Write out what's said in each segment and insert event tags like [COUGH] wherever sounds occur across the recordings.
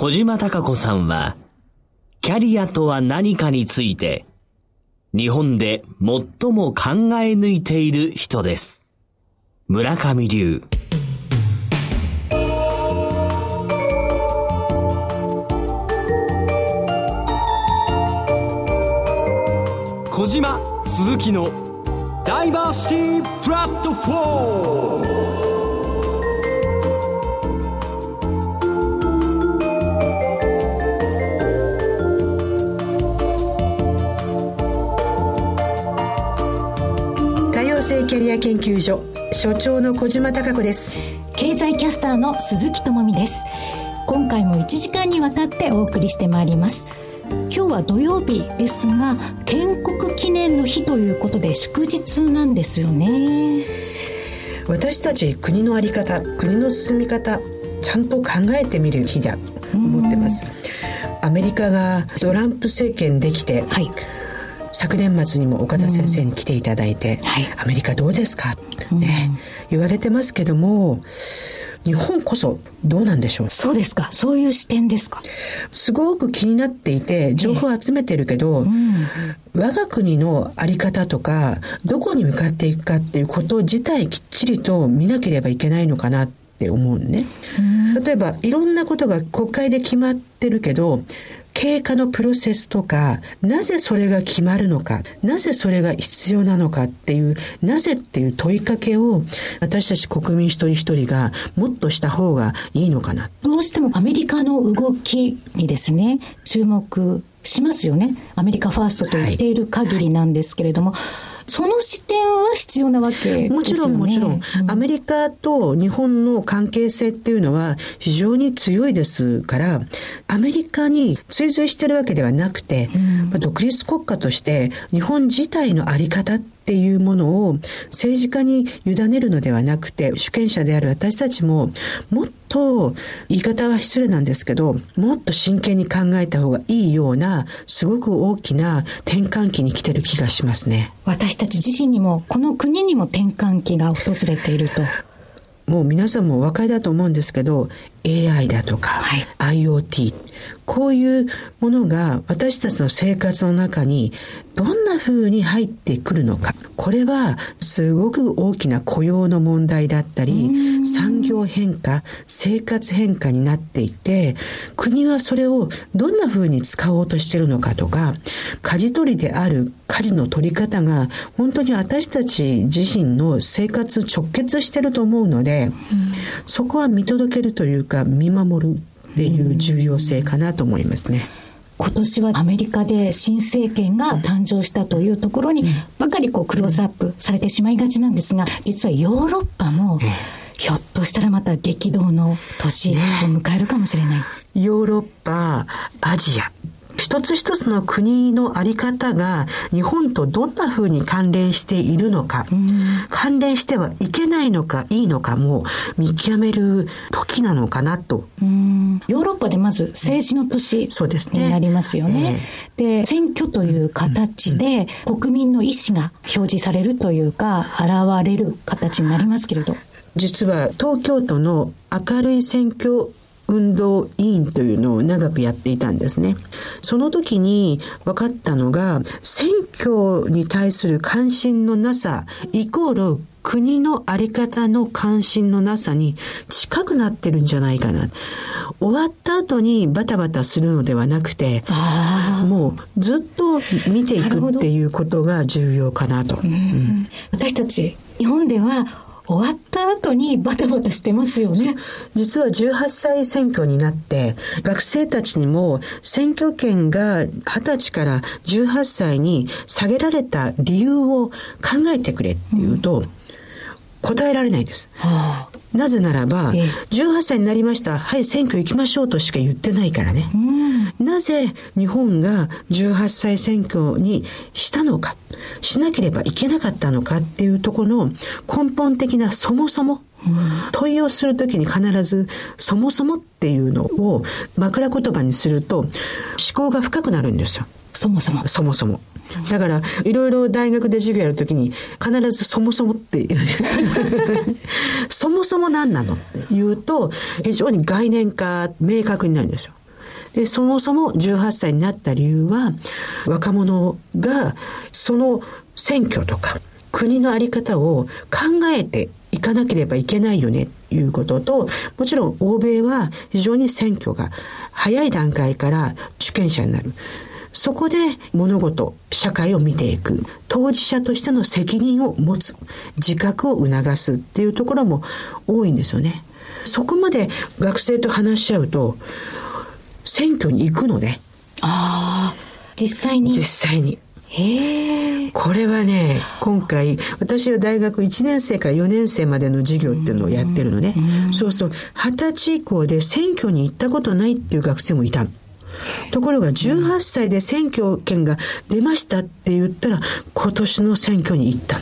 小島隆子さんは、キャリアとは何かについて、日本で最も考え抜いている人です。村上流。小島鈴木のダイバーシティプラットフォーム多様性キャリア研究所所長の小島貴子です。経済キャスターの鈴木智美です。今回も1時間にわたってお送りしてまいります。今日は土曜日ですが建国記念の日ということで祝日なんですよね。私たち国の在り方国の進み方ちゃんと考えてみる日だと思ってます。アメリカがトランプ政権できて、はい、昨年末にも岡田先生に来ていただいて、はい、アメリカどうですか、ね、言われてますけども日本こそどうなんでしょう？そうですか。そういう視点ですか？すごく気になっていて、情報を集めてるけど、えーうん、我が国のあり方とか、どこに向かっていくかっていうこと自体きっちりと見なければいけないのかなって思うね。例えば、いろんなことが国会で決まってるけど、経過のプロセスとか、なぜそれが決まるのか、なぜそれが必要なのかっていう、なぜっていう問いかけを、私たち国民一人一人がもっとした方がいいのかな。どうしてもアメリカの動きにですね、注目しますよね。アメリカファーストと言っている限りなんですけれども、はいその視点は必要なわけですよね。もちろんもちろん、うん、アメリカと日本の関係性っていうのは非常に強いですから、アメリカに追随してるわけではなくて、うん、まあ、独立国家として日本自体のあり方ってっていうものを政治家に委ねるのではなくて、主権者である私たちも、もっと、言い方は失礼なんですけど、もっと真剣に考えた方がいいような、すごく大きな転換期に来てる気がしますね。私たち自身にも、この国にも転換期が訪れていると。[LAUGHS] もう皆さんもお分かりだと思うんですけど、AI だとか、はい、IoT、こういうものが私たちの生活の中にどんな風に入ってくるのか。これはすごく大きな雇用の問題だったり、産業変化、生活変化になっていて、国はそれをどんな風に使おうとしてるのかとか、舵取りである舵の取り方が本当に私たち自身の生活直結してると思うので、そこは見届けるというか見守るっていう重要性かなと思いますね。今年はアメリカで新政権が誕生したというところにばかりこうクローズアップされてしまいがちなんですが、実はヨーロッパも、ひょっとしたらまた激動の年を迎えるかもしれない。ヨーロッパ、アジア、一つ一つの国のあり方が日本とどんな風に関連しているのか、関連してはいけないのかいいのかも見極める時なのかなと。ヨーロッパでまず政治の年になりますよね。で、ねえー、選挙という形で国民の意思が表示されるというか、現れる形になりますけれど。実は東京都の明るい選挙運動委員というのを長くやっていたんですね。その時に分かったのが、選挙に対する関心のなさ、イコール国のあり方の関心のなさに近くなってるんじゃないかな。終わった後にバタバタするのではなくて、もうずっと見ていくっていうことが重要かなと。うん、私たち日本では終わった後にバタバタしてますよね。実は18歳選挙になって、学生たちにも選挙権が20歳から18歳に下げられた理由を考えてくれっていうと、うん答えられないんです。はあ、なぜならば、え18歳になりました。はい、選挙行きましょうとしか言ってないからね。うん、なぜ日本が18歳選挙にしたのか、しなければいけなかったのかっていうところの根本的なそもそも問いをするときに必ずそもそもっていうのを枕言葉にすると思考が深くなるんですよ。そもそも。そもそも。だから、いろいろ大学で授業やるときに、必ずそもそもっていう、ね、[LAUGHS] そもそも何なのって言うと、非常に概念化、明確になるんですよ。でそもそも18歳になった理由は、若者がその選挙とか国の在り方を考えていかなければいけないよねということと、もちろん欧米は非常に選挙が早い段階から主権者になる。そこで物事、社会を見ていく。当事者としての責任を持つ。自覚を促すっていうところも多いんですよね。そこまで学生と話し合うと、選挙に行くのね。ああ、実際に。実際に。へえ。これはね、今回、私は大学1年生から4年生までの授業っていうのをやってるのね。そうそう、20歳以降で選挙に行ったことないっていう学生もいたところが18歳で選挙権が出ましたって言ったら今年の選挙に行った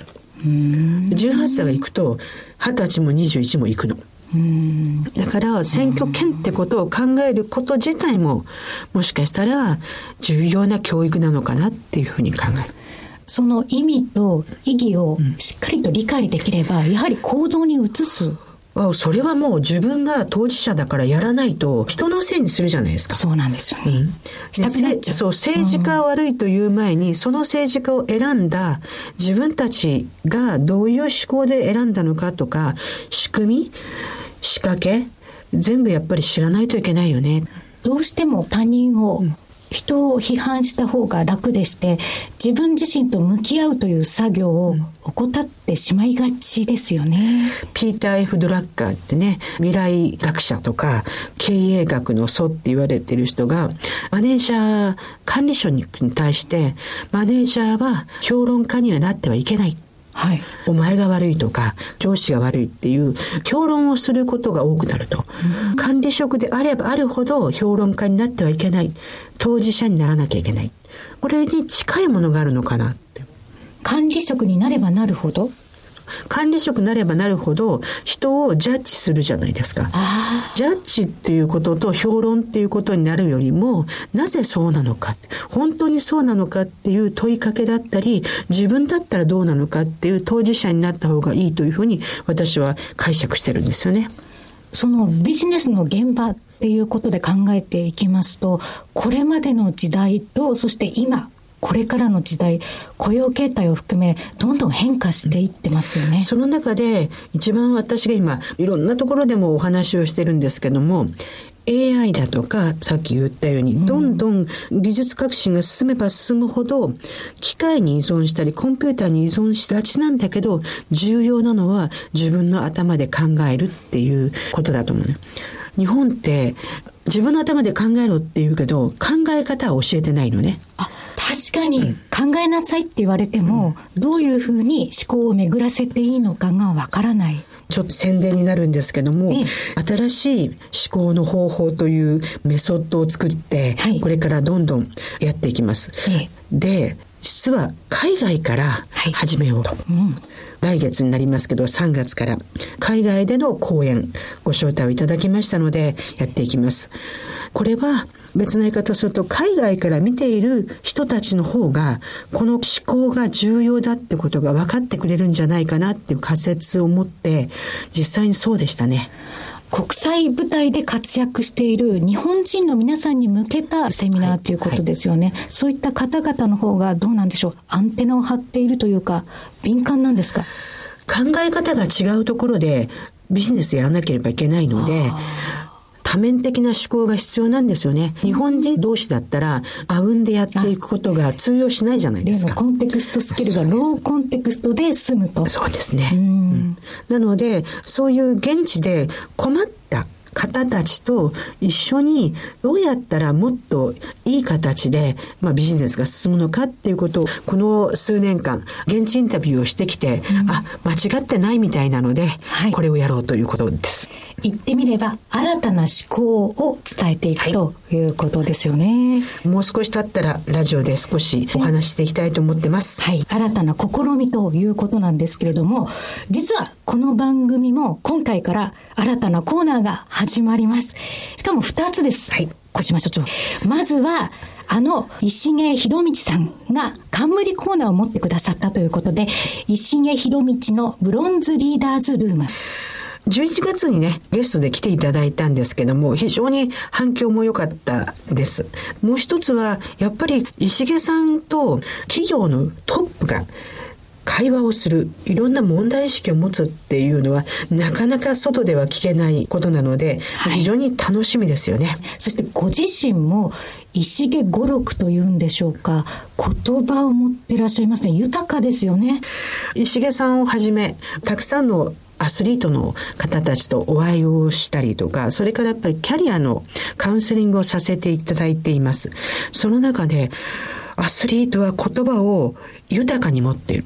18歳が行くと20歳も21も行くの。だから選挙権ってことを考えること自体ももしかしたら重要な教育なのかなっていうふうに考える。その意味と意義をしっかりと理解できれば、やはり行動に移すそれはもう自分が当事者だからやらないと人のせいにするじゃないですか。そうなんですよね。うん、したくなっちゃう。そう、政治家悪いという前に、うん、その政治家を選んだ自分たちがどういう思考で選んだのかとか、仕組み、仕掛け、全部やっぱり知らないといけないよね。どうしても他人を人を批判した方が楽でして、自分自身と向き合うという作業を怠ってしまいがちですよね。ピーター・ F・ ドラッカーってね、未来学者とか経営学の祖って言われてる人が、マネージャー、管理職に対して、マネージャーは評論家にはなってはいけない。はい、お前が悪いとか上司が悪いっていう評論をすることが多くなると、うん、管理職であればあるほど評論家になってはいけない。当事者にならなきゃいけない。これに近いものがあるのかなって。管理職になればなるほど管理職になればなるほど人をジャッジするじゃないですか。ジャッジっていうことと評論っていうことになるよりも、なぜそうなのか、本当にそうなのかっていう問いかけだったり、自分だったらどうなのかっていう当事者になった方がいいというふうに私は解釈してるんですよね。そのビジネスの現場っていうことで考えていきますと、これまでの時代と、そして今、これからの時代、雇用形態を含め、どんどん変化していってますよね。その中で、一番私が今、いろんなところでもお話をしてるんですけども、AI だとか、さっき言ったように、どんどん技術革新が進めば進むほど、機械に依存したり、コンピューターに依存しがちなんだけど、重要なのは自分の頭で考えるっていうことだと思うね。日本って、自分の頭で考えろって言うけど、考え方は教えてないのね。あ、確かに、考えなさいって言われても、うん、どういうふうに思考を巡らせていいのかがわからない。ちょっと宣伝になるんですけども、ええ、新しい思考の方法というメソッドを作って、はい、これからどんどんやっていきます。え、で、実は海外から始めようと。はいうん来月になりますけど、3月から海外での講演ご招待をいただきましたので、やっていきます。これは別の言い方すると海外から見ている人たちの方がこの思考が重要だってことが分かってくれるんじゃないかなっていう仮説を持って実際にそうでしたね。国際舞台で活躍している日本人の皆さんに向けたセミナーということですよね、はい。はい、そういった方々の方がどうなんでしょう。アンテナを張っているというか敏感なんですか？考え方が違うところでビジネスやらなければいけないので多面的な思考が必要なんですよね。日本人同士だったら、あうんでやっていくことが通用しないじゃないですか。コンテクストスキルがローコンテクストで済むと。そうですね。うん、なので、そういう現地で困った方たちと一緒にどうやったらもっといい形で、まあ、ビジネスが進むのかっていうことをこの数年間現地インタビューをしてきて、うん、あ間違ってないみたいなので、はい、これをやろうということです。言ってみれば新たな思考を伝えていく、はい、ということですよね。もう少し経ったらラジオで少しお話していきたいと思ってます。はい。新たな試みということなんですけれども、実はこの番組も今回から新たなコーナーが始まります。しかも2つです。はい。小島所長。まずは、あの、石毛博道さんが冠コーナーを持ってくださったということで、石毛博道のブロンズリーダーズルーム。11月にね、ゲストで来ていただいたんですけども、非常に反響も良かったです。もう一つは、やっぱり石毛さんと企業のトップが会話をする、いろんな問題意識を持つっていうのは、なかなか外では聞けないことなので、はい、非常に楽しみですよね。そしてご自身も、石毛語録というんでしょうか、言葉を持っていらっしゃいますね。豊かですよね。石毛さんをはじめ、たくさんのアスリートの方たちとお会いをしたりとか、それからやっぱりキャリアのカウンセリングをさせていただいています。その中で、アスリートは言葉を豊かに持っている。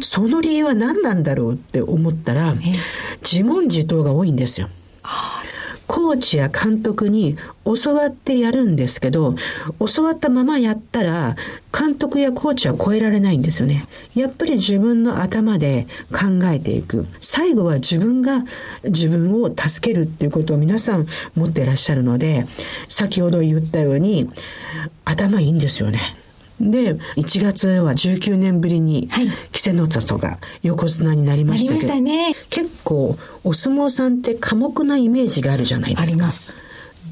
その理由は何なんだろうって思ったら、自問自答が多いんですよ。コーチや監督に教わってやるんですけど、教わったままやったら、監督やコーチは超えられないんですよね。やっぱり自分の頭で考えていく。最後は自分が自分を助けるっていうことを皆さん持ってらっしゃるので、先ほど言ったように、頭いいんですよね。で、1月は19年ぶりに、稀勢の里が横綱になりましたけど、はいね、結構、お相撲さんって寡黙なイメージがあるじゃないですか。あります。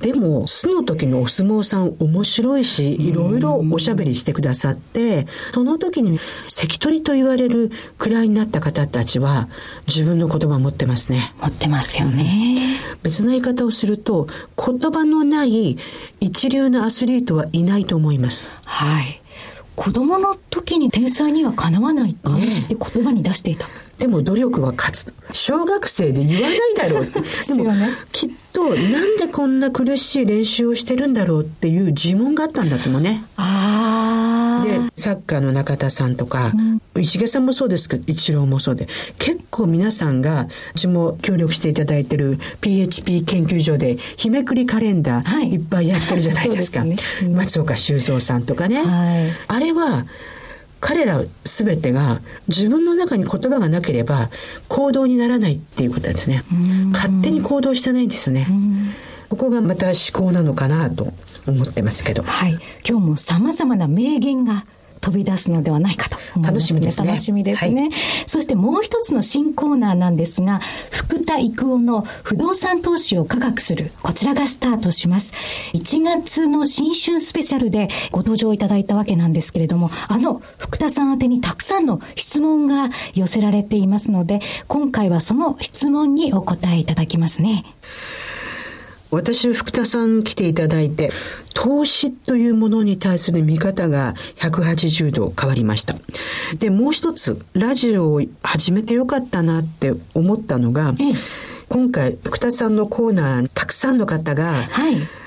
でも、巣の時のお相撲さん面白いし、いろいろおしゃべりしてくださって、その時に関取と言われる位になった方たちは、自分の言葉を持ってますね。持ってますよね。別の言い方をすると、言葉のない一流のアスリートはいないと思います。はい。子供の時に天才にはかなわないって言葉に出していた。ね、でも努力は勝つ。小学生で言わないだろう。でも、ね、きっとなんでこんな苦しい練習をしてるんだろうっていう自問があったんだと思うね。ああ。で、サッカーの中田さんとか、うん、石毛さんもそうですけど、一郎もそうで、結構皆さんが、うちも協力していただいてる PHP 研究所で、日めくりカレンダーいっぱいやってるじゃないですか。[LAUGHS] すねうん、松岡修造さんとかね。はい、あれは、彼ら全てが自分の中に言葉がなければ行動にならないっていうことですね。勝手に行動してないんですよね。ここがまた思考なのかなと思ってますけど。はい。今日も様々な名言が飛び出すのではないかと思います、ね、楽しみですね。楽しみですね、はい、そしてもう一つの新コーナーなんですが、福田育夫の不動産投資を科学する、こちらがスタートします。1月の新春スペシャルでご登場いただいたわけなんですけれども、あの福田さん宛てにたくさんの質問が寄せられていますので、今回はその質問にお答えいただきますね。私、福田さん来ていただいて、投資というものに対する見方が180度変わりました。で、もう一つ、ラジオを始めてよかったなって思ったのが、今回、福田さんのコーナー、たくさんの方が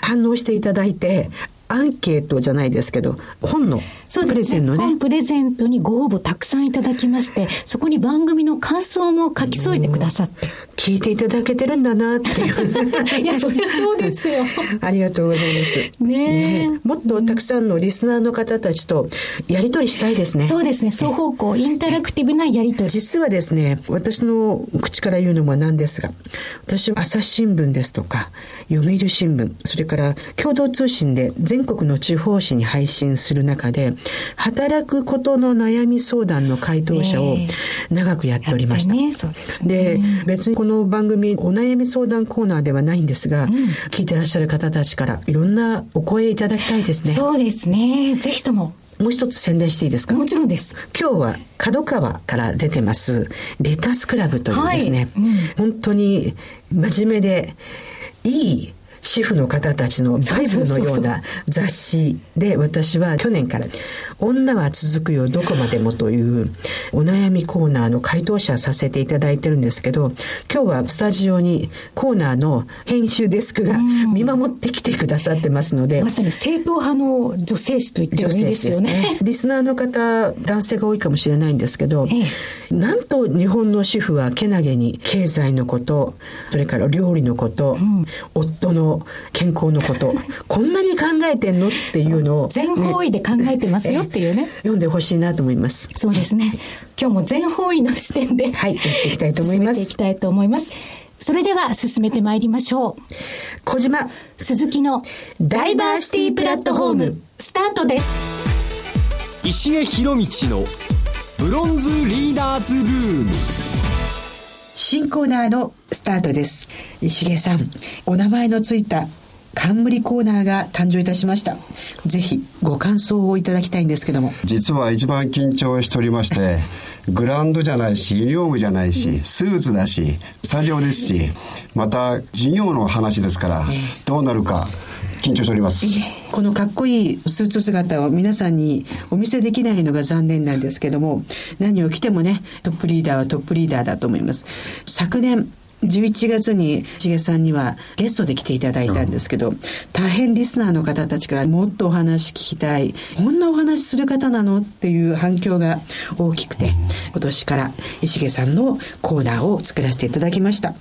反応していただいて、アンケートじゃないですけど、本のプレゼントね。本プレゼントにご応募たくさんいただきまして、そこに番組の感想も書き添えてくださって。聞いていただけてるんだなっていう。[LAUGHS] いや、そりゃそうですよ。ありがとうございます。ねねもっとたくさんのリスナーの方たちとやりとりしたいですね。そうですね。双方向、インタラクティブなやりとり。実はですね、私の口から言うのもなんですが、私は朝日新聞ですとか、読売新聞、それから共同通信で全国の地方紙に配信する中で、働くことの悩み相談の回答者を長くやっておりました。ね、で、ね、別にこの番組お悩み相談コーナーではないんですが、うん、聞いてらっしゃる方たちからいろんなお声いただきたいですね。そうですね。ぜひとも。もう一つ宣伝していいですか？もちろんです。今日は角川から出てます、レタスクラブというですね、はいうん、本当に真面目でいい主婦の方たちのバイブルのような雑誌で私は去年から「女は続くよどこまでも」というお悩みコーナーの回答者させていただいてるんですけど今日はスタジオにコーナーの編集デスクが見守ってきてくださってますので、まさに正統派の女性誌と言ってもいいですよね、ね、リスナーの方男性が多いかもしれないんですけど、ええ、なんと日本の主婦はけなげに経済のことそれから料理のこと、うん、夫の健康のこと、[LAUGHS] こんなに考えてんの？っていうのを、全方位で考えてますよっていうね。読んでほしいなと思います。そうですね。今日も全方位の視点で、はい、やっていきたいと思います。進めていきたいと思います。それでは進めてまいりましょう。小島鈴木のダイバーシティプラットフォーム、スタートです。石毛博道のブロンズリーダーズルーム。新コーナーのススタートです。石毛さんお名前のついた冠コーナーが誕生いたしました。ぜひご感想をいただきたいんですけども。実は一番緊張しておりまして [LAUGHS] グラウンドじゃないしユニフォームじゃないしスーツだしスタジオですしまた事業の話ですからどうなるか緊張しております。このかっこいいスーツ姿を皆さんにお見せできないのが残念なんですけども何を着てもねトップリーダーはトップリーダーだと思います。昨年11月に重さんにはゲストで来ていただいたんですけど、大変リスナーの方たちからもっとお話聞きたい。こんなお話する方なのっていう反響が大きくて今年から石毛さんのコーナーを作らせていただきました。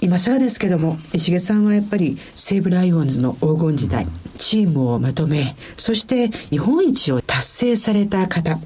今更ですけども石毛さんはやっぱり西武ライオンズの黄金時代チームをまとめそして日本一を達成された方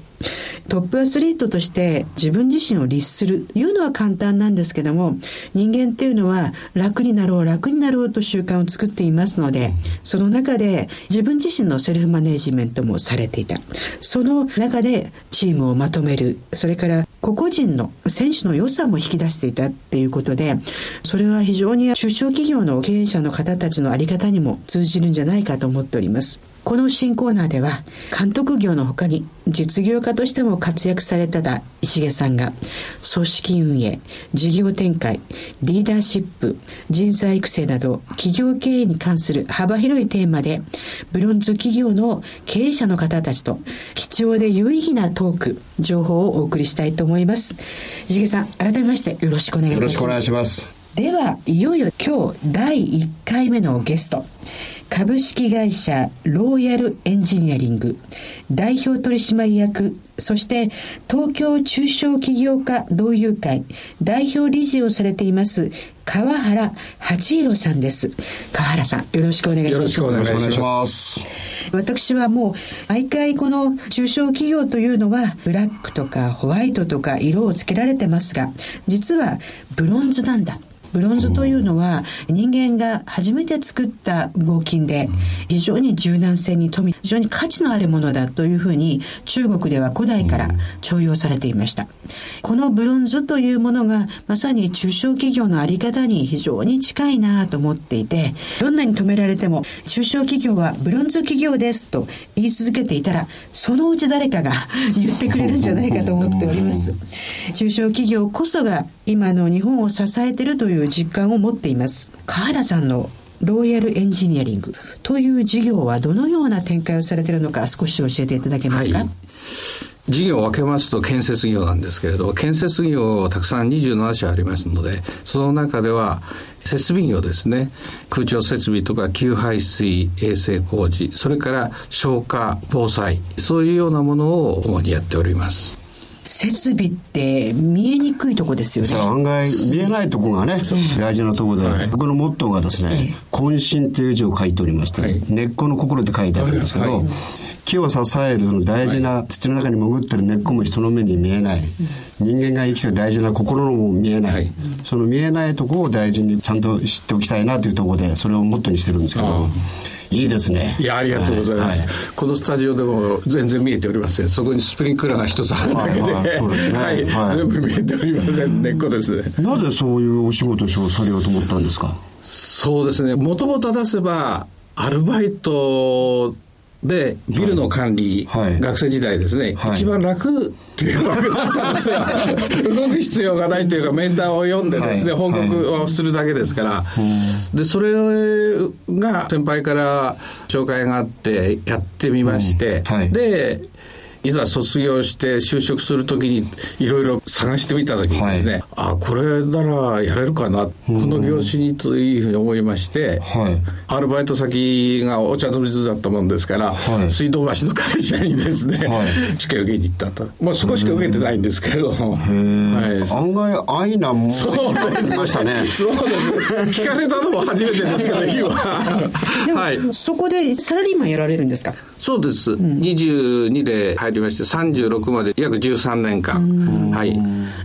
トップアスリートとして自分自身を律する。というのは簡単なんですけども人間っていうのは楽になろう楽になろうと習慣を作っていますのでその中で自分自身のセルフマネジメントもされていた。その中でチームをまとめる。それから個々人の選手の良さも引き出していたっていうことでそれは非常に中小企業の経営者の方たちの在り方にも通じるんじゃないかと思っております。この新コーナーでは監督業の他に実業家としても活躍されただ石毛さんが組織運営事業展開リーダーシップ人材育成など企業経営に関する幅広いテーマでブロンズ企業の経営者の方たちと貴重で有意義なトーク情報をお送りしたいと思います。石毛さん改めましてよろしくお願いします。よろしくお願いします。ではいよいよ今日第1回目のゲスト株式会社ローヤルエンジニアリング代表取締役そして東京中小企業家同友会代表理事をされています川原八弘さんです。川原さんよろしくお願いします。よろしくお願いします。私はもう毎回この中小企業というのはブラックとかホワイトとか色をつけられてますが実はブロンズなんだブロンズというのは人間が初めて作った合金で非常に柔軟性に富み非常に価値のあるものだというふうに中国では古代から重用されていました。このブロンズというものがまさに中小企業のあり方に非常に近いなと思っていてどんなに止められても中小企業はブロンズ企業ですと言い続けていたらそのうち誰かが [LAUGHS] 言ってくれるんじゃないかと思っております。中小企業こそが今の日本を支えているといういう実感を持っています。川原さんのロイヤルエンジニアリングという事業はどのような展開をされているのか少し教えていただけますか、はい。事業を分けますと建設業なんですけれど建設業たくさん27社ありますのでその中では設備業ですね。空調設備とか給排水衛生工事それから消火防災そういうようなものを主にやっております。設備って見えにくいとこですよね。案外見えないとこがね、大事なところで、はい、僕のモットーがですね、渾身という字を書いておりまして、はい、根っこの心って書いてあるんですけど、はい、木を支えるその大事な土の中に潜ってる根っこも人の目に見えない。人間が生きてる大事な心のも見えない。その見えないとこを大事にちゃんと知っておきたいなというところで、それをモットーにしてるんですけど、いいですね。いや、ありがとうございます。はい、このスタジオでも全然見えておりません。そこにスプリンクラーが一つあるだけで、はい、全部見えておりません。根っこですね。なぜそういうお仕事をされようと思ったんですか？そうですね。もともと出せば、アルバイトで、ビルの管理、はい、学生時代ですね、はい、一番楽っていうわけだったんですよ。[LAUGHS] 動く必要がないというか、面談を読んでですね、はい、報告をするだけですから、で、それが先輩から紹介があってやってみまして、で、いざ卒業して就職するときにいろいろ探してみたときにですね、はい、あこれならやれるかな、この業種にというふうに思いまして、はい、アルバイト先がお茶の水だったもんですから、はい、水道橋の会社にですね、はい、試験受けに行ったと。まあ少しか受けてないんですけど、はい、案外愛なもんそうです。ましたね。そうです。聞かれたのも初めてですから、日は。でも、はい、そこでサラリーマンやられるんですか？そうです。うん、22で入りまして、36まで約13年間。はい。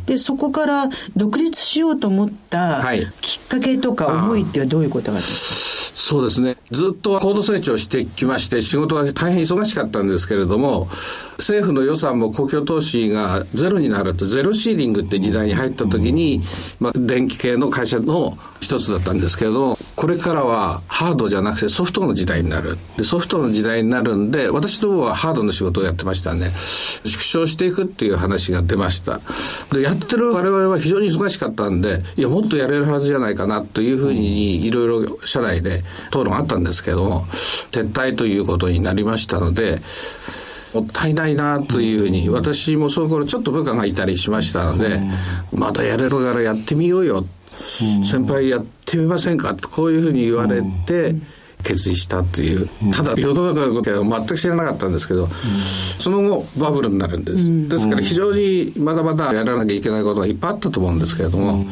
で、そこから独立しようと思ったきっかけとか思いってはどういうことがですか？そうですね。ずっと高度成長してきまして、仕事は大変忙しかったんですけれども、政府の予算も公共投資がゼロになるとゼロシーリングって時代に入った時に、まあ、電気系の会社の一つだったんですけどこれからはハードじゃなくてソフトの時代になる。でソフトの時代になるんで私どもはハードの仕事をやってましたんで縮小していくっていう話が出ました。でやってる我々は非常に忙しかったんでいやもっとやれるはずじゃないかなというふうにいろいろ社内で討論あったんですけど撤退ということになりましたのでもったいないなというふうに、私もその頃ちょっと部下がいたりしましたので、まだやれるからやってみようよ、先輩やってみませんか？とこういうふうに言われて、決意したっていう、ただ世の中のことは全く知らなかったんですけど、その後バブルになるんです。ですから非常にまだまだやらなきゃいけないことがいっぱいあったと思うんですけれども、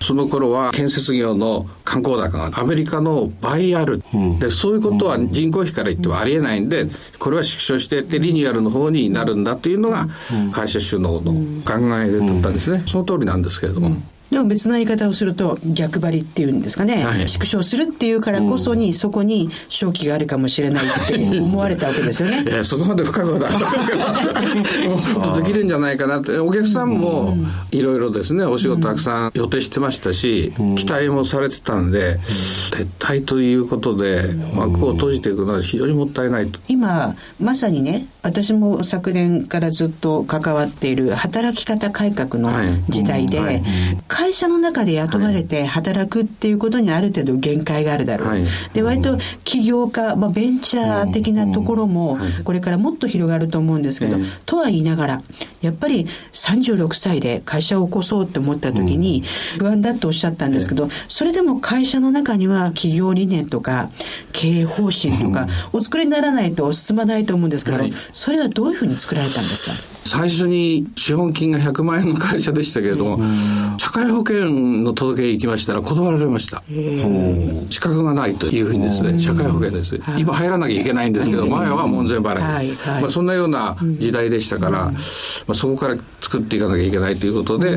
その頃は建設業の観光高がアメリカの倍ある、うん、でそういうことは人口比から言ってもありえないんでこれは縮小していってリニューアルの方になるんだというのが会社首脳の考えだったんですね、その通りなんですけれども。でも別な言い方をすると逆張りっていうんですかね、はい、縮小するっていうからこそに、そこに正気があるかもしれないって思われたわけですよね。[LAUGHS] いやそこまで深くはなかったですけどできるんじゃないかなってお客さんもいろいろですねお仕事たくさん予定してましたし、期待もされてたんで、撤退ということで幕を閉じていくのは非常にもったいないと。今まさにね私も昨年からずっと関わっている働き方改革の時代で、はい会社の中で雇われて働くっていうことにある程度限界があるだろう。はい、で、割と起業家、まあ、ベンチャー的なところも、これからもっと広がると思うんですけど、とは言いながら、やっぱり36歳で会社を起こそうって思った時に、不安だとおっしゃったんですけど、それでも会社の中には企業理念とか、経営方針とか、お作りにならないと進まないと思うんですけど、それはどういうふうに作られたんですか？最初に資本金が100万円の会社でしたけれども、社会保険の届け行きましたら断られました。資格がないというふうにですね、社会保険です。今入らなきゃいけないんですけど、前は門前払い。はいまあ、そんなような時代でしたから、まあ、そこから作っていかなきゃいけないということで、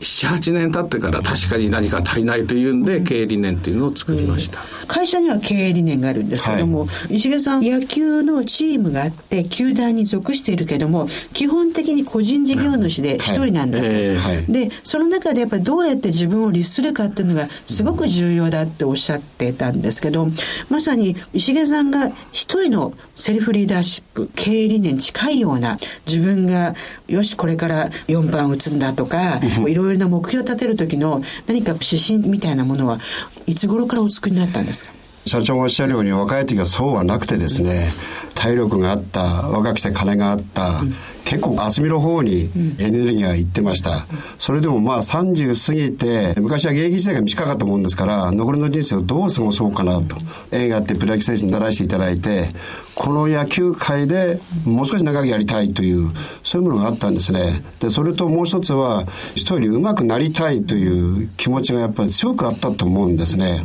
78年経ってから確かに何か足りないというんで、経営理念っていうのを作りました、会社には経営理念があるんですけども、はい、石毛さん野球のチームがあって球団に属しているけども基本的に個人事業主で一人なんだと、はい。えー、でその中でやっぱりどうやって自分を律するかっていうのがすごく重要だっておっしゃってたんですけどまさに石毛さんが一人のセルフリーダーシップ経営理念に近いような自分がよしこれから4番打つんだとかいろいろな目標を立てる時の何か指針みたいなものはいつ頃からお作りになったんですか？社長がおっしゃるように若い時はそうはなくてですね体力があった若くして金があった、うん、結構厚みの方にエネルギーがいってました、それでもまあ30過ぎて昔は現役時代が短かったもんですから残りの人生をどう過ごそうかなと。映画ってプロ野球選手にならしていただいてこの野球界でもう少し長くやりたいというそういうものがあったんですね。でそれともう一つは人より上手くなりたいという気持ちがやっぱり強くあったと思うんですね。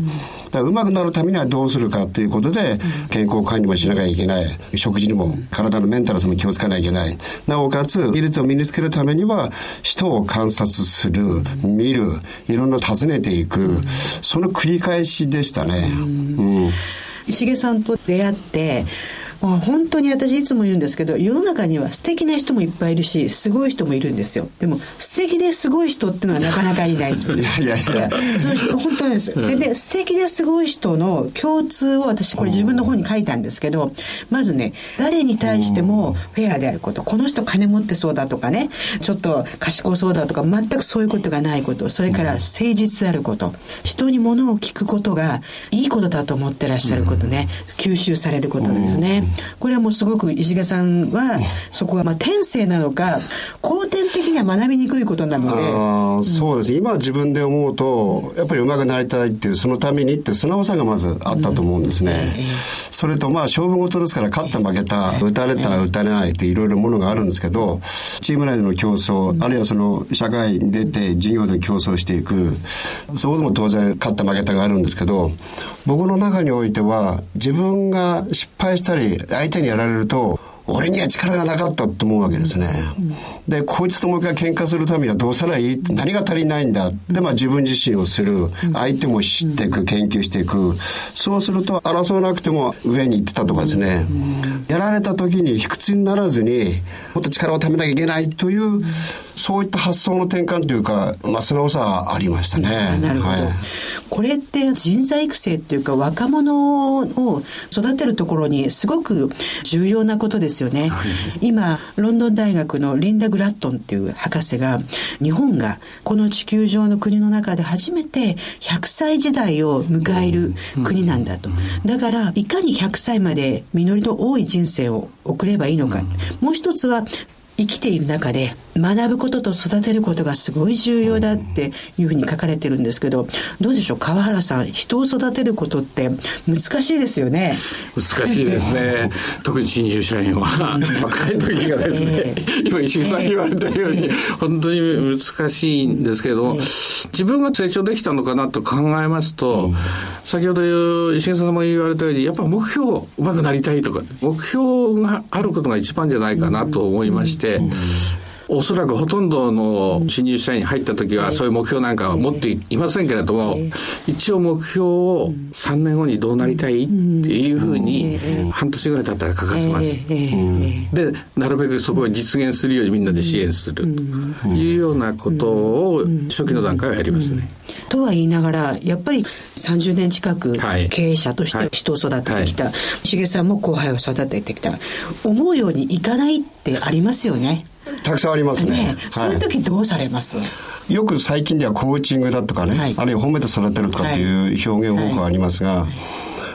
だから上手くなるためにはどうするかということで健康管理もしなきゃいけない食事にも体のメンタルも気をつかなきゃいけない。なおかつ技術を身につけるためには人を観察する見るいろんな尋ねていく。その繰り返しでしたね、うん。石毛さんと出会ってまあ、本当に私いつも言うんですけど世の中には素敵な人もいっぱいいるしすごい人もいるんですよ。でも素敵ですごい人っていうのはなかなかいない。[LAUGHS] いやいやいや。本当なんですよ。でね素敵ですごい人の共通を私これ自分の本に書いたんですけどまずね誰に対してもフェアであることこの人金持ってそうだとかねちょっと賢そうだとか全くそういうことがないことそれから誠実であること人に物を聞くことがいいことだと思ってらっしゃることね吸収されることですねこれはもうすごく石毛さんはそこはまあ天性なのか後天的には学びにくいことなので、うん、そうです。今自分で思うとやっぱり上手くなりたいっていうそのためにって素直さがまずあったと思うんですね、うん、それとまあ勝負事ですから勝った負けた打たれた打たれないっていろいろものがあるんですけどチーム内での競争、あるいはその社会に出て事業で競争していくそこでも当然勝った負けたがあるんですけど僕の中においては自分が失敗したり相手にやられると俺には力がなかったって思うわけですね。で、こいつともう一回喧嘩するためにはどうしたらいい？何が足りないんだ？で、まあ自分自身をする。相手も知っていく、研究していく。そうすると争わなくても上に行ってたとかですね。やられた時に卑屈にならずに、もっと力をためなきゃいけないという、そういった発想の転換というか、まあ、素直さはありましたね。なるほど。はい、これって人材育成っていうか、若者を育てるところにすごく重要なことですよね。はい、今、ロンドン大学のリンダ・グラットンっていう博士が、日本がこの地球上の国の中で初めて100歳時代を迎える国なんだと。だから、いかに100歳まで実りの多い人生を送ればいいのか。もう一つは、生きている中で学ぶことと育てることがすごい重要だっていうふうに書かれてるんですけどどうでしょう？川原さん人を育てることって難しいですよね。難しいですね。[LAUGHS] 特に新入社員は。若い時がですね、今石井さん言われたように本当に難しいんですけれども、自分が成長できたのかなと考えますと、先ほど石井さんも言われたようにやっぱ目標うまくなりたいとか目標があることが一番じゃないかなと思いまして、おそらくほとんどの新入社員入った時はそういう目標なんかは持っていませんけれども、一応目標を3年後にどうなりたいっていうふうに半年ぐらい経ったら書かせます。で、なるべくそこを実現するようにみんなで支援するというようなことを初期の段階はやりますね。とは言いながら、やっぱり30年近く経営者として人を育ててきた、はいさんも後輩を育ててきた。思うようにいかないってありますよね。たくさんありますね。ねそういう時どうされます、よく最近ではコーチングだとかね、はい、あるいは褒めて育てるとかっていう表現方法がありますが、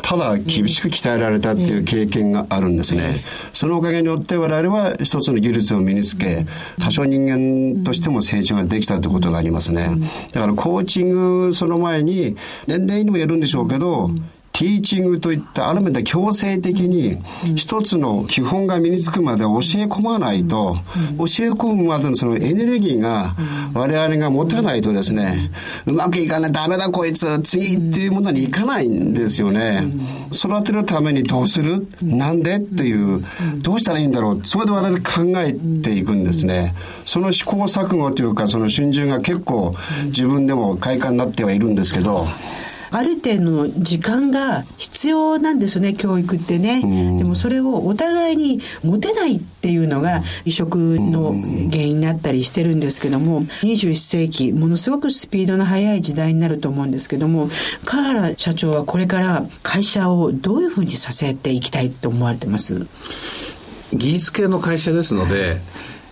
ただ厳しく鍛えられたっていう経験があるんですね。そのおかげによって我々は一つの技術を身につけ、多少人間としても成長ができたということがありますね。だからコーチングその前に、年齢にもよるんでしょうけど、ティーチングといったある面で強制的に一つの基本が身につくまで教え込まないと、教え込むまでのそのエネルギーが我々が持たないとですね、うまくいかない、ダメだこいつ、次っていうものにいかないんですよね。育てるためにどうする？なんで？っていう、どうしたらいいんだろう？それで我々考えていくんですね。その試行錯誤というか、その春秋が結構自分でも快感になってはいるんですけど、ある程度の時間が必要なんですよね教育ってね、でもそれをお互いに持てないっていうのが移植の原因になったりしてるんですけども21世紀ものすごくスピードの速い時代になると思うんですけども川原社長はこれから会社をどういうふうにさせていきたいと思われてます？技術系の会社ですので、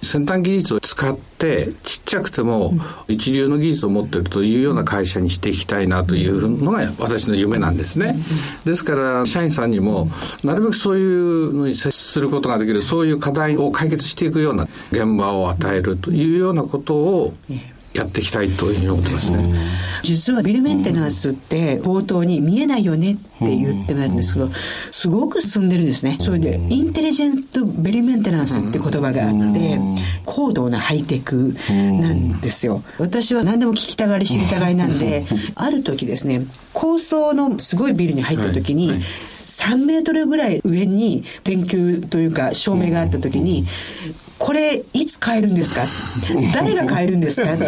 先端技術を使ってちっちゃくても一流の技術を持ってるというような会社にしていきたいなというのが私の夢なんですね。ですから社員さんにもなるべくそういうのに接することができるそういう課題を解決していくような現場を与えるというようなことをやっていきたいというふうに思ってますね。実はビルメンテナンスって冒頭に見えないよねって言ってるんですけど、すごく進んでるんですね。それで、インテリジェントビルメンテナンスって言葉があって、高度なハイテクなんですよ。私は何でも聞きたがり知りたがりなんで、ある時ですね、高層のすごいビルに入った時に、3メートルぐらい上に電球というか照明があった時に、これいつ買えるんですか？誰が買えるんですか？って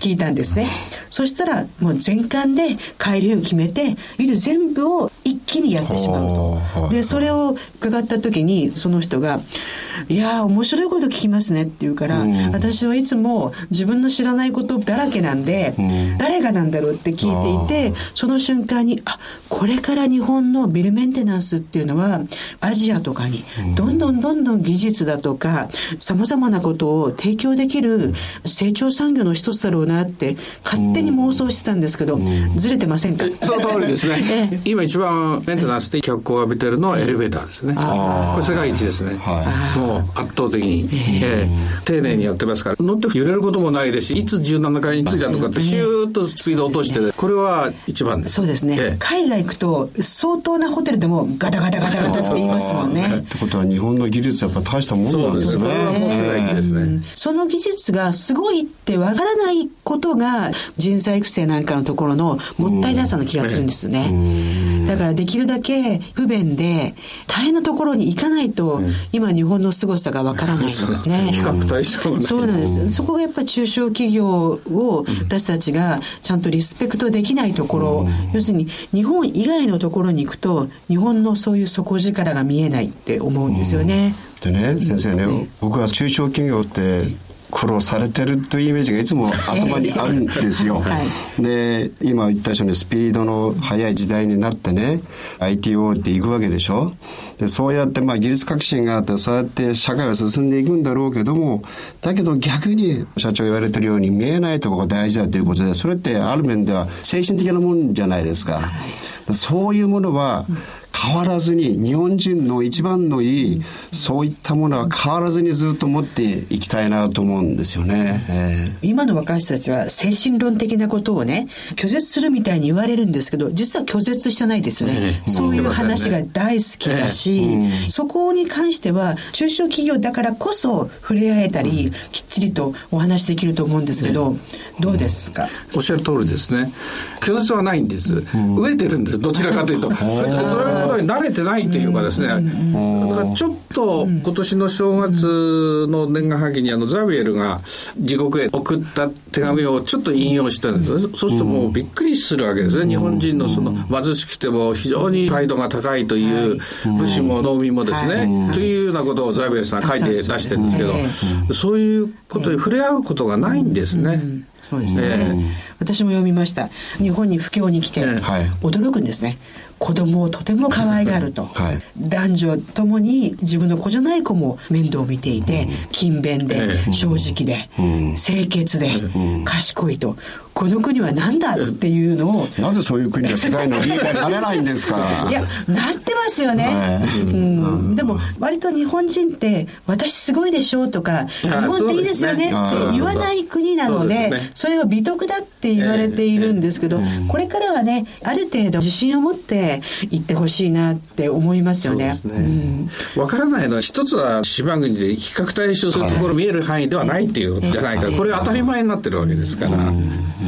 聞いたんですね。そしたらもう全館で買えるように決めて、全部を一気にやってしまうと。で、それを伺った時にその人が、いや面白いこと聞きますねって言うから、私はいつも自分の知らないことだらけなんで、誰がなんだろうって聞いていて、その瞬間に、あ、これから日本のビルメンテナンスっていうのは、アジアとかに、どんどんどんどん技術だとか、様々なことを提供できる成長産業の一つだろうなって勝手に妄想してたんですけど、ずれてませんか？その通りですね。[LAUGHS] 今一番メンテナンスで脚光を浴びてるのはエレベーターですね。これ世界一ですね。もう圧倒的に、えー、丁寧にやってますから、乗って揺れることもないですし、いつ17階に着いたとかってシューッとスピード落として、これは一番です。そうですね。海外行くと相当なホテルでもガタガタガタガタって言いますもんね。ってことは日本の技術やっぱ大したもんなんですね。その技術がすごいってわからないことが人材育成なんかのところのもったいなさな気がするんですよね。だからでききるだけ不便で、大変なところに行かないと、うん、今日本の凄さがわからないのね。[LAUGHS] 比較対象がそうなんです。そこがやっぱり中小企業を私たちがちゃんとリスペクトできないところ、うん、要するに日本以外のところに行くと、日本のそういう底力が見えないって思うんですよね。でね、先生ね、僕は中小企業って、苦労されてるというイメージがいつも頭にあるんですよ。はい、で今言ったようにスピードの速い時代になってね ITO っていくわけでしょ。でそうやってまあ技術革新があってそうやって社会は進んでいくんだろうけどもだけど逆に社長言われてるように見えないところが大事だということでそれってある面では精神的なもんじゃないですか。そういうものは、変わらずに日本人の一番のいい、そういったものは変わらずにずっと持っていきたいなと思うんですよね、えー、今の若い人たちは精神論的なことをね拒絶するみたいに言われるんですけど実は拒絶してないですよね、えー、そういう話が大好きだし、えーそこに関しては中小企業だからこそ触れ合えたり、きっちりとお話できると思うんですけど、どうですか、おっしゃる通りですね。拒絶はないんです、飢えてるんです。どちらかというと。[LAUGHS] そういうことに慣れてないという。かですね、だからちょっと今年の正月の年賀はぎにあのザビエルが地獄へ送った手紙をちょっと引用したんです。そうするともうびっくりするわけですね、日本人のその貧しくても非常にプライドが高いという武士も農民もですね、というようなことをザビエルさん書いて出してるんですけど、そういうことに触れ合うことがないんですね。そうですね、私も読みました。日本に布教に来て驚くんですね、子供をとても可愛がると、[LAUGHS] はい、男女ともに自分の子じゃない子も面倒を見ていて、うん、勤勉で、正直で、うん、清潔で、賢いとこの国は何だっていうのをなぜそういう国が世界のリーダーになれないんですか？[LAUGHS] いやなってますよね、はい、うん、でも割と日本人って私すごいでしょうとか日本っていいですよね。って言わない国なのでそれは美徳だって言われているんですけど、これからはねある程度自信を持って行ってほしいなって思いますよね。わ、ね。うん、からないのは一つは島国で比較対象するところ見える範囲ではないっていうことじゃないかこれ当たり前になってるわけですから。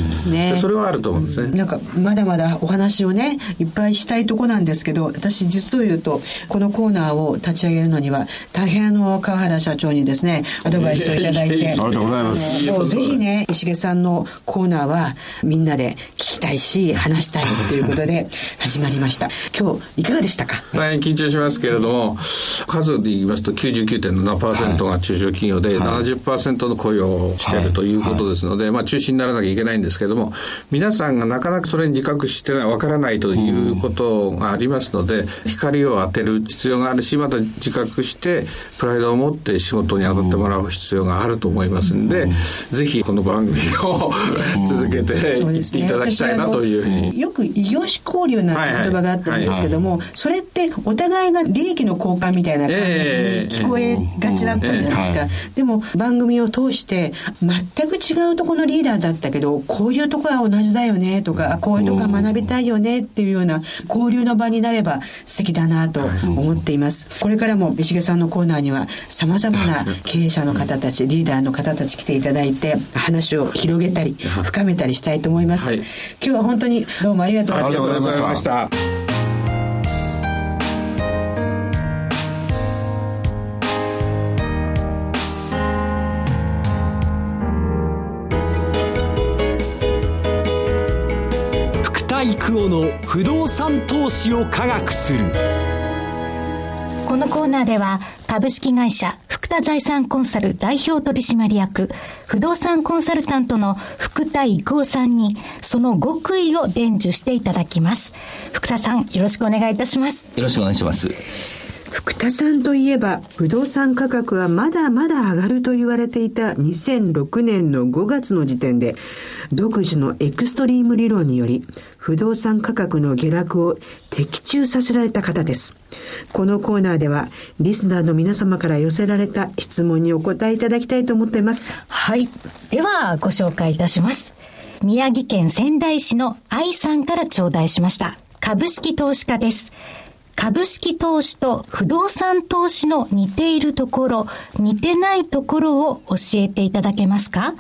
ですね。それはあると思うんですね。なんか、まだまだお話をね、いっぱいしたいとこなんですけど、私実を言うと、このコーナーを立ち上げるのには、大変あの、川原社長にですね、アドバイスをいただいて、ありがとうございます。もうぜひね、石毛さんのコーナーは、みんなで聞きたいし、話したいということで、[LAUGHS] 始まりました。今日、いかがでしたか？大変緊張しますけれども、数で言いますと99.7%が中小企業で、はい、70%の雇用をしているということですので、まあ中心にならなきゃいけないんですけれども、皆さんがなかなかそれに自覚してない、わからないということがありますので、光を当てる必要があるし、また自覚して、プライドを持って仕事に当たってもらう必要があると思いますんで、ぜひこの番組を [LAUGHS] 続けていっていただきたいなというふうに。よく異業種交流なんて言葉があったんですけども、それってお互いが利益の交換みたいな感じに聞こえがちだったじゃないですか。でも番組を通して全く違うところのリーダーだったけど、こういうとこは同じだよねとか、こういうとこは学びたいよねっていうような交流の場になれば素敵だなと思っています。これからも石毛さんのコーナーには様々な経営者の方たち、リーダーの方たち来ていただいて、話を広げたり、深めたりしたいと思います。今日は本当にどうもありがとうございました。育夫の不動産投資を科学する。このコーナーでは株式会社福田財産コンサル代表取締役不動産コンサルタントの福田育夫さんにその極意を伝授していただきます。福田さんよろしくお願いいたします。よろしくお願いします福田さんといえば、不動産価格はまだまだ上がると言われていた2006年の5月の時点で、独自のエクストリーム理論により、不動産価格の下落を的中させられた方です。このコーナーでは、リスナーの皆様から寄せられた質問にお答えいただきたいと思っています。はい。では、ご紹介いたします。宮城県仙台市の愛さんから頂戴しました。株式投資家です。株式投資と不動産投資の似ているところ、似てないところを教えていただけますか？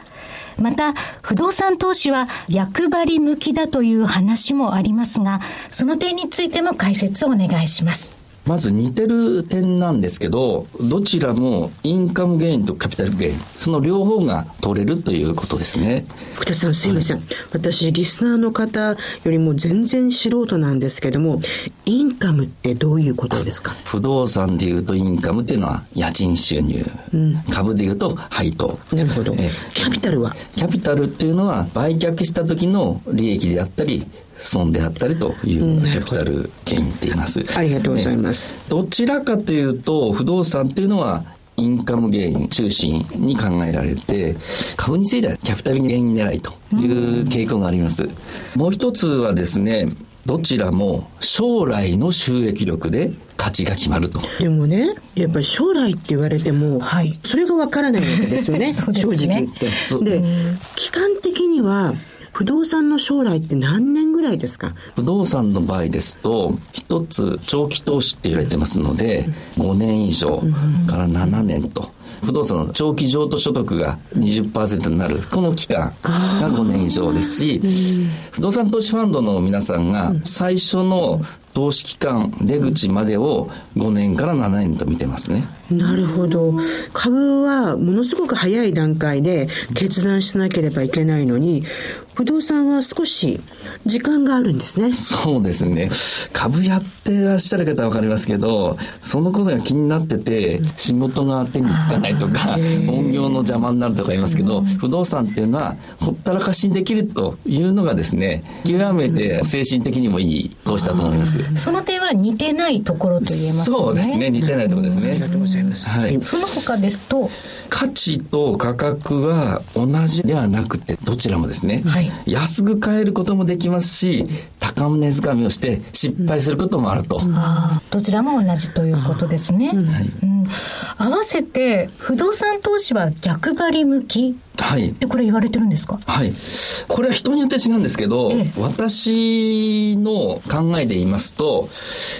また、不動産投資は逆張り向きだという話もありますが、その点についても解説をお願いします。まず似てる点なんですけど、どちらもインカムゲインとカピタルゲイン、その両方が取れるということですね。福田さんすいません。はい、私、リスナーの方よりも全然素人なんですけども、インカムってどういうことですか？不動産でいうとインカムっていうのは家賃収入。うん、株でいうと配当。なるほど。キャピタルは？キャピタルっていうのは売却した時の利益であったり、損であったりというキャピタルゲインって言います。ありがとうございます。どちらかというと、不動産っていうのはインカムゲイン中心に考えられて、株についてはキャピタルゲイン狙いという傾向があります。もう一つはですね、どちらも将来の収益力で価値が決まると。でもね、やっぱり将来って言われても、はい、それがわからないわけですよね、[LAUGHS] ね正直言って。で、期間的には、不動産の将来って何年ぐらいですか？不動産の場合ですと、一つ長期投資って言われてますので、5年以上から7年と。不動産の長期譲渡所得が20%になる、この期間が5年以上ですし、不動産投資ファンドの皆さんが最初の投資期間、出口までを5年から7年と見てますね。なるほど。株はものすごく早い段階で決断しなければいけないのに、不動産は少し時間があるんですね。そうですね。株やってらっしゃる方はわかりますけど、そのことが気になってて、仕事が手につかないとか、本業の邪魔になるとか言いますけど、不動産っていうのは、ほったらかしにできるというのがですね、極めて精神的にもいい投資だと思います。その点は似てないところと言えますね。そうですね。似てないところですね。ありがとうございます。はい。その他ですと、価値と価格は同じではなくて、どちらもですね、はい、安く買えることもできますし、高値掴みをして失敗することもあると。うん、どちらも同じということですね。はいうん、合わせて、不動産投資は逆張り向き？はい。で、これ言われてるんですか？はい。これは人によって違うんですけど、ええ、私の考えで言いますと、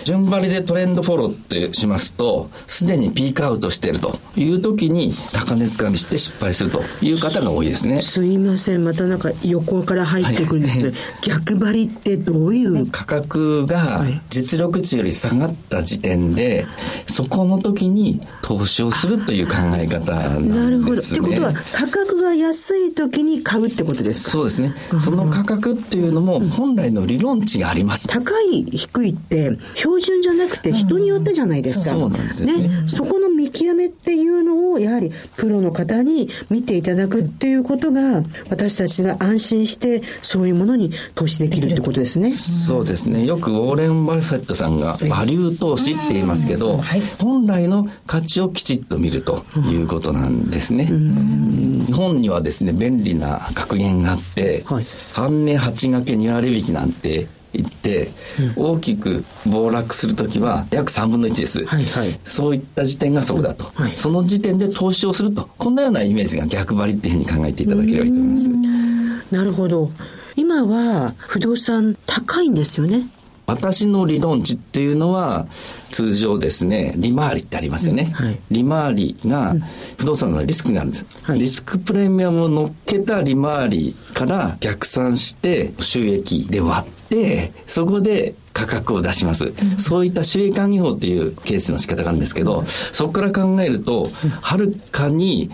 順張りでトレンドフォローってしますと、すでにピークアウトしているという時に高値掴みして失敗するという方が多いですね。すいません。またなんか横から入ってくるんですけど、はい、逆張りってどういう？価格が実力値より下がった時点で、そこの時に投資をするという考え方なんですね。なるほど。ってことは価格がが安い時に買うってことですか？そうですね。その価格っていうのも本来の理論値があります。高い、低いって標準じゃなくて人によってじゃないですか。そうなんですね。ねそこの見極めっていうのをやはりプロの方に見ていただくっていうことが私たちが安心してそういうものに投資できるってことですね。そうですね。よくウォーレン・バルフェットさんがバリュー投資って言いますけど、本来の価値をきちっと見るということなんですね。日本にはですね、便利な格言があって、はい、半値八掛け2割引きなんて言って、うん、大きく暴落するときは約3分の1です、はいはい、そういった時点がそこだと、はい、その時点で投資をするとこんなようなイメージが逆張りっていうふうに考えていただければいいと思います。なるほど。今は不動産高いんですよね私の理論値っていうのは、通常ですね、利回りってありますよね。はい、利回りが、不動産のリスクがあるんです。はい、リスクプレミアムを乗っけた利回りから逆算して収益で割って、そこで価格を出します。うん、そういった収益管理法っていうケースの仕方があるんですけど、そこから考えると、はるかに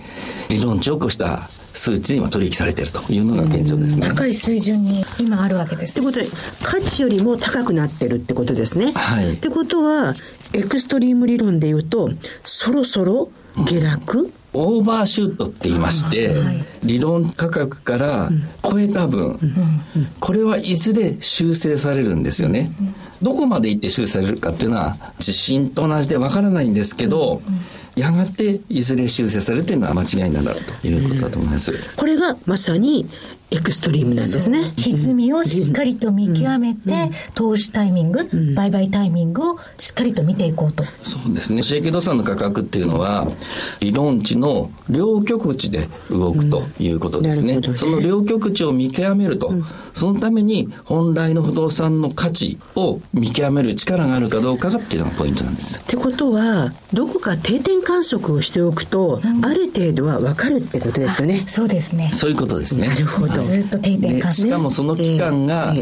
理論値を起こした数値で今取引されているというのが現状ですね。高い水準に今あるわけです。ってことで、価値よりも高くなってるってことですね。はい。ってことは、エクストリーム理論で言うと、そろそろ下落、うんオーバーシュートって言いまして、はい、理論価格から超えた分、うん、これはいずれ修正されるんですよね。どこまで行って修正されるかっていうのは、地震と同じでわからないんですけど、うんやがていずれ修正されるというのは間違いなんだろうということだと思います。これがまさにエクストリームなんですね。歪みをしっかりと見極めて、投資タイミング、売買タイミングをしっかりと見ていこうと。そうですね。収益動産の価格っていうのは、理論値の両極値で動くということですね。ねその両極値を見極めると、そのために本来の不動産の価値を見極める力があるかどうかがっていうのがポイントなんです。ってことは、どこか定点観測をしておくと、ある程度は分かるってことですよね。そうですね。そういうことですね。なるほど。ずっと定点観しかもその期間が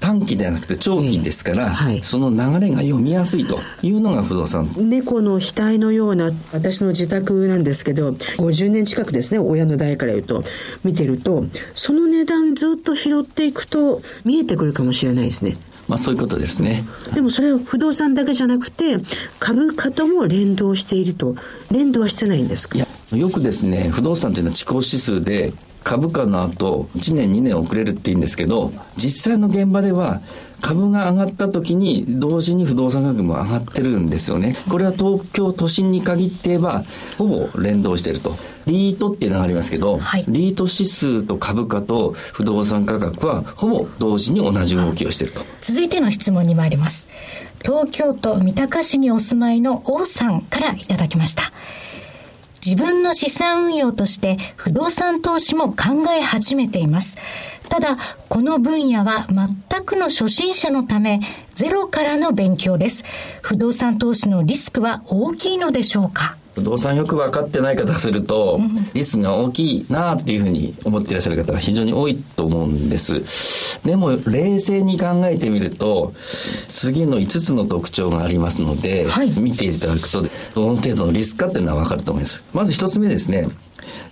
短期ではなくて長期ですから、その流れが読みやすいというのが不動産。猫の額のような私の自宅なんですけど、50年近くですね、親の代から言うと、見てると、その値段ずっと拾っていくと見えてくるかもしれないですね。まあそういうことですね。でもそれは不動産だけじゃなくて、株価とも連動していると、連動はしてないんですか？いや、よくですね、不動産というのは地高指数で株価の後1年2年遅れるって言うんですけど実際の現場では株が上がった時に同時に不動産価格も上がってるんですよね。これは東京都心に限って言えばほぼ連動していると。リートっていうのがありますけど、はい、リート指数と株価と不動産価格はほぼ同時に同じ動きをしていると。続いての質問に参ります。東京都三鷹市にお住まいの王さんからいただきました。自分の資産運用として不動産投資も考え始めています。ただ、この分野は全くの初心者のため、ゼロからの勉強です。不動産投資のリスクは大きいのでしょうか？不動産よく分かってない方すると、リスクが大きいなっていうふうに思っていらっしゃる方が非常に多いと思うんです。でも、冷静に考えてみると、次の5つの特徴がありますので、はい、見ていただくと、どの程度のリスクかっていうのは分かると思います。まず1つ目ですね、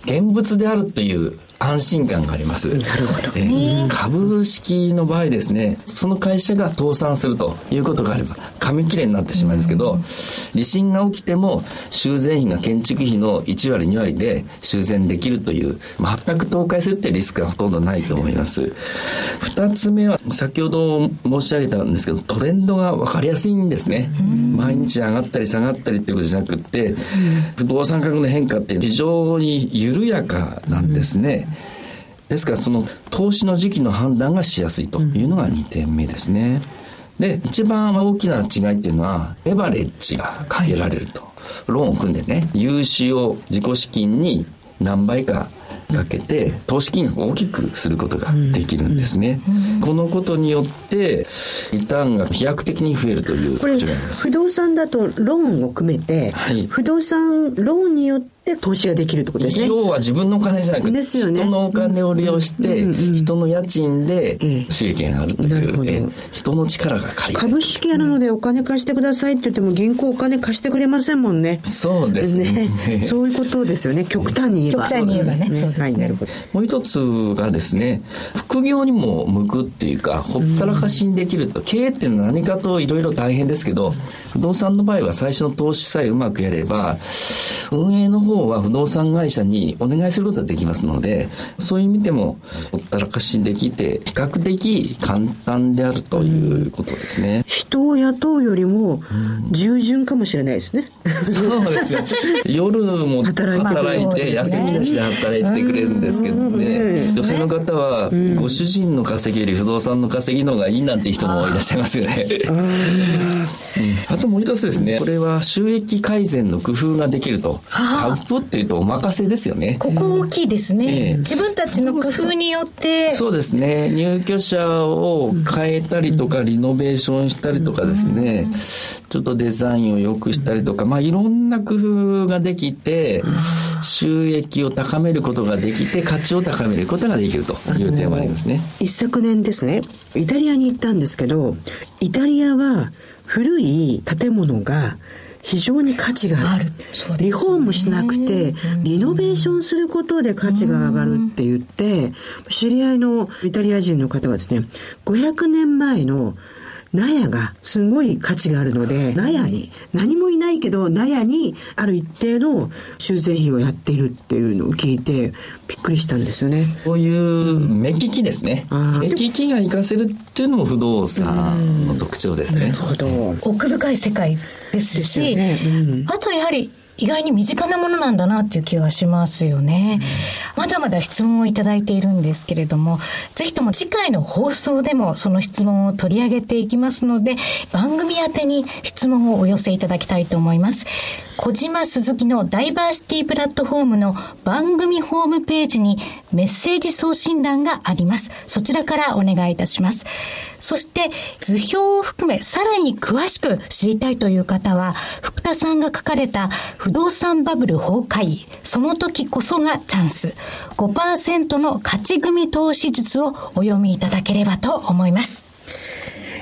現物であるという安心感があります。なるほど、ね、株式の場合ですね、その会社が倒産するということがあれば、紙切れになってしまうんですけど、利震が起きても修繕費が建築費の1割2割で修繕できるという、全く倒壊するってリスクはほとんどないと思います。二つ目は、先ほど申し上げたんですけど、トレンドが分かりやすいんですね。毎日上がったり下がったりってことじゃなくて、不動産価格の変化って非常に緩やかなんですね。ですからその投資の時期の判断がしやすいというのが2点目ですね。で、一番大きな違いっていうのは、レバレッジがかけられると。はい、ローンを組んでね、融資を自己資金に何倍かかけて投資金額を大きくすることができるんですね。このことによってリターンが飛躍的に増えるというこれ不動産だとローンを組めて、はい、不動産ローンによってって投資ができるってことですね。要は自分のお金じゃなくて、ね、人のお金を利用して、人の家賃で収益があるという、人の力が借り株式やるのでお金貸してくださいって言っても銀行お金貸してくれませんもんね。そうですね。そういうことですよね。極端に言えば。極端に言えばね。そうですね。もう一つがですね、副業にも向くっていうか、ほったらかしにできると、経営っていうのは何かといろいろ大変ですけど、不動産の場合は最初の投資さえうまくやれば、運営の方は不動産会社にお願いすることができますので、そういう意味でも、ほったらかしできて、比較的簡単であるということですね。人を雇うよりも、従順かもしれないですね。そうですね。[LAUGHS] 夜も働いて、休みなしで働いてくれるんですけどね。女性の方は、ご主人の稼ぎより不動産の稼ぎの方がいいなんて人もいらっしゃいますよね。あともう一つですね、これは収益改善の工夫ができると。株プっていうとお任せですよね。ここ大きいですね。えー、自分たちの工夫によって。そうですね。入居者を変えたりとか、リノベーションしたりとかですね、ちょっとデザインを良くしたりとか、まあいろんな工夫ができて、収益を高めることができて、価値を高めることができるという点はありますね。一昨年ですね、イタリアに行ったんですけど、イタリアは古い建物が非常に価値がある。あるリフォームしなくて、リノベーションすることで価値が上がるって言って、知り合いのイタリア人の方はですね、500年前の納屋がすごい価値があるので、納屋に、何もいないけど、納屋にある一定の修繕費をやっているっていうのを聞いて、びっくりしたんですよね。こういう目利きですね。目利きが活かせるっていうのも不動産の特徴ですね。なるほど。奥深い世界ですし、ねうん、あとやはり意外に身近なものなんだなっていう気がしますよね。まだまだ質問をいただいているんですけれども、ぜひとも次回の放送でもその質問を取り上げていきますので、番組宛てに質問をお寄せいただきたいと思います。小島鈴木のダイバーシティプラットフォームの番組ホームページにメッセージ送信欄があります。そちらからお願いいたします。そして、図表を含め、さらに詳しく知りたいという方は、福田さんが書かれた不動産バブル崩壊、その時こそがチャンス、5%の勝ち組投資術をお読みいただければと思います。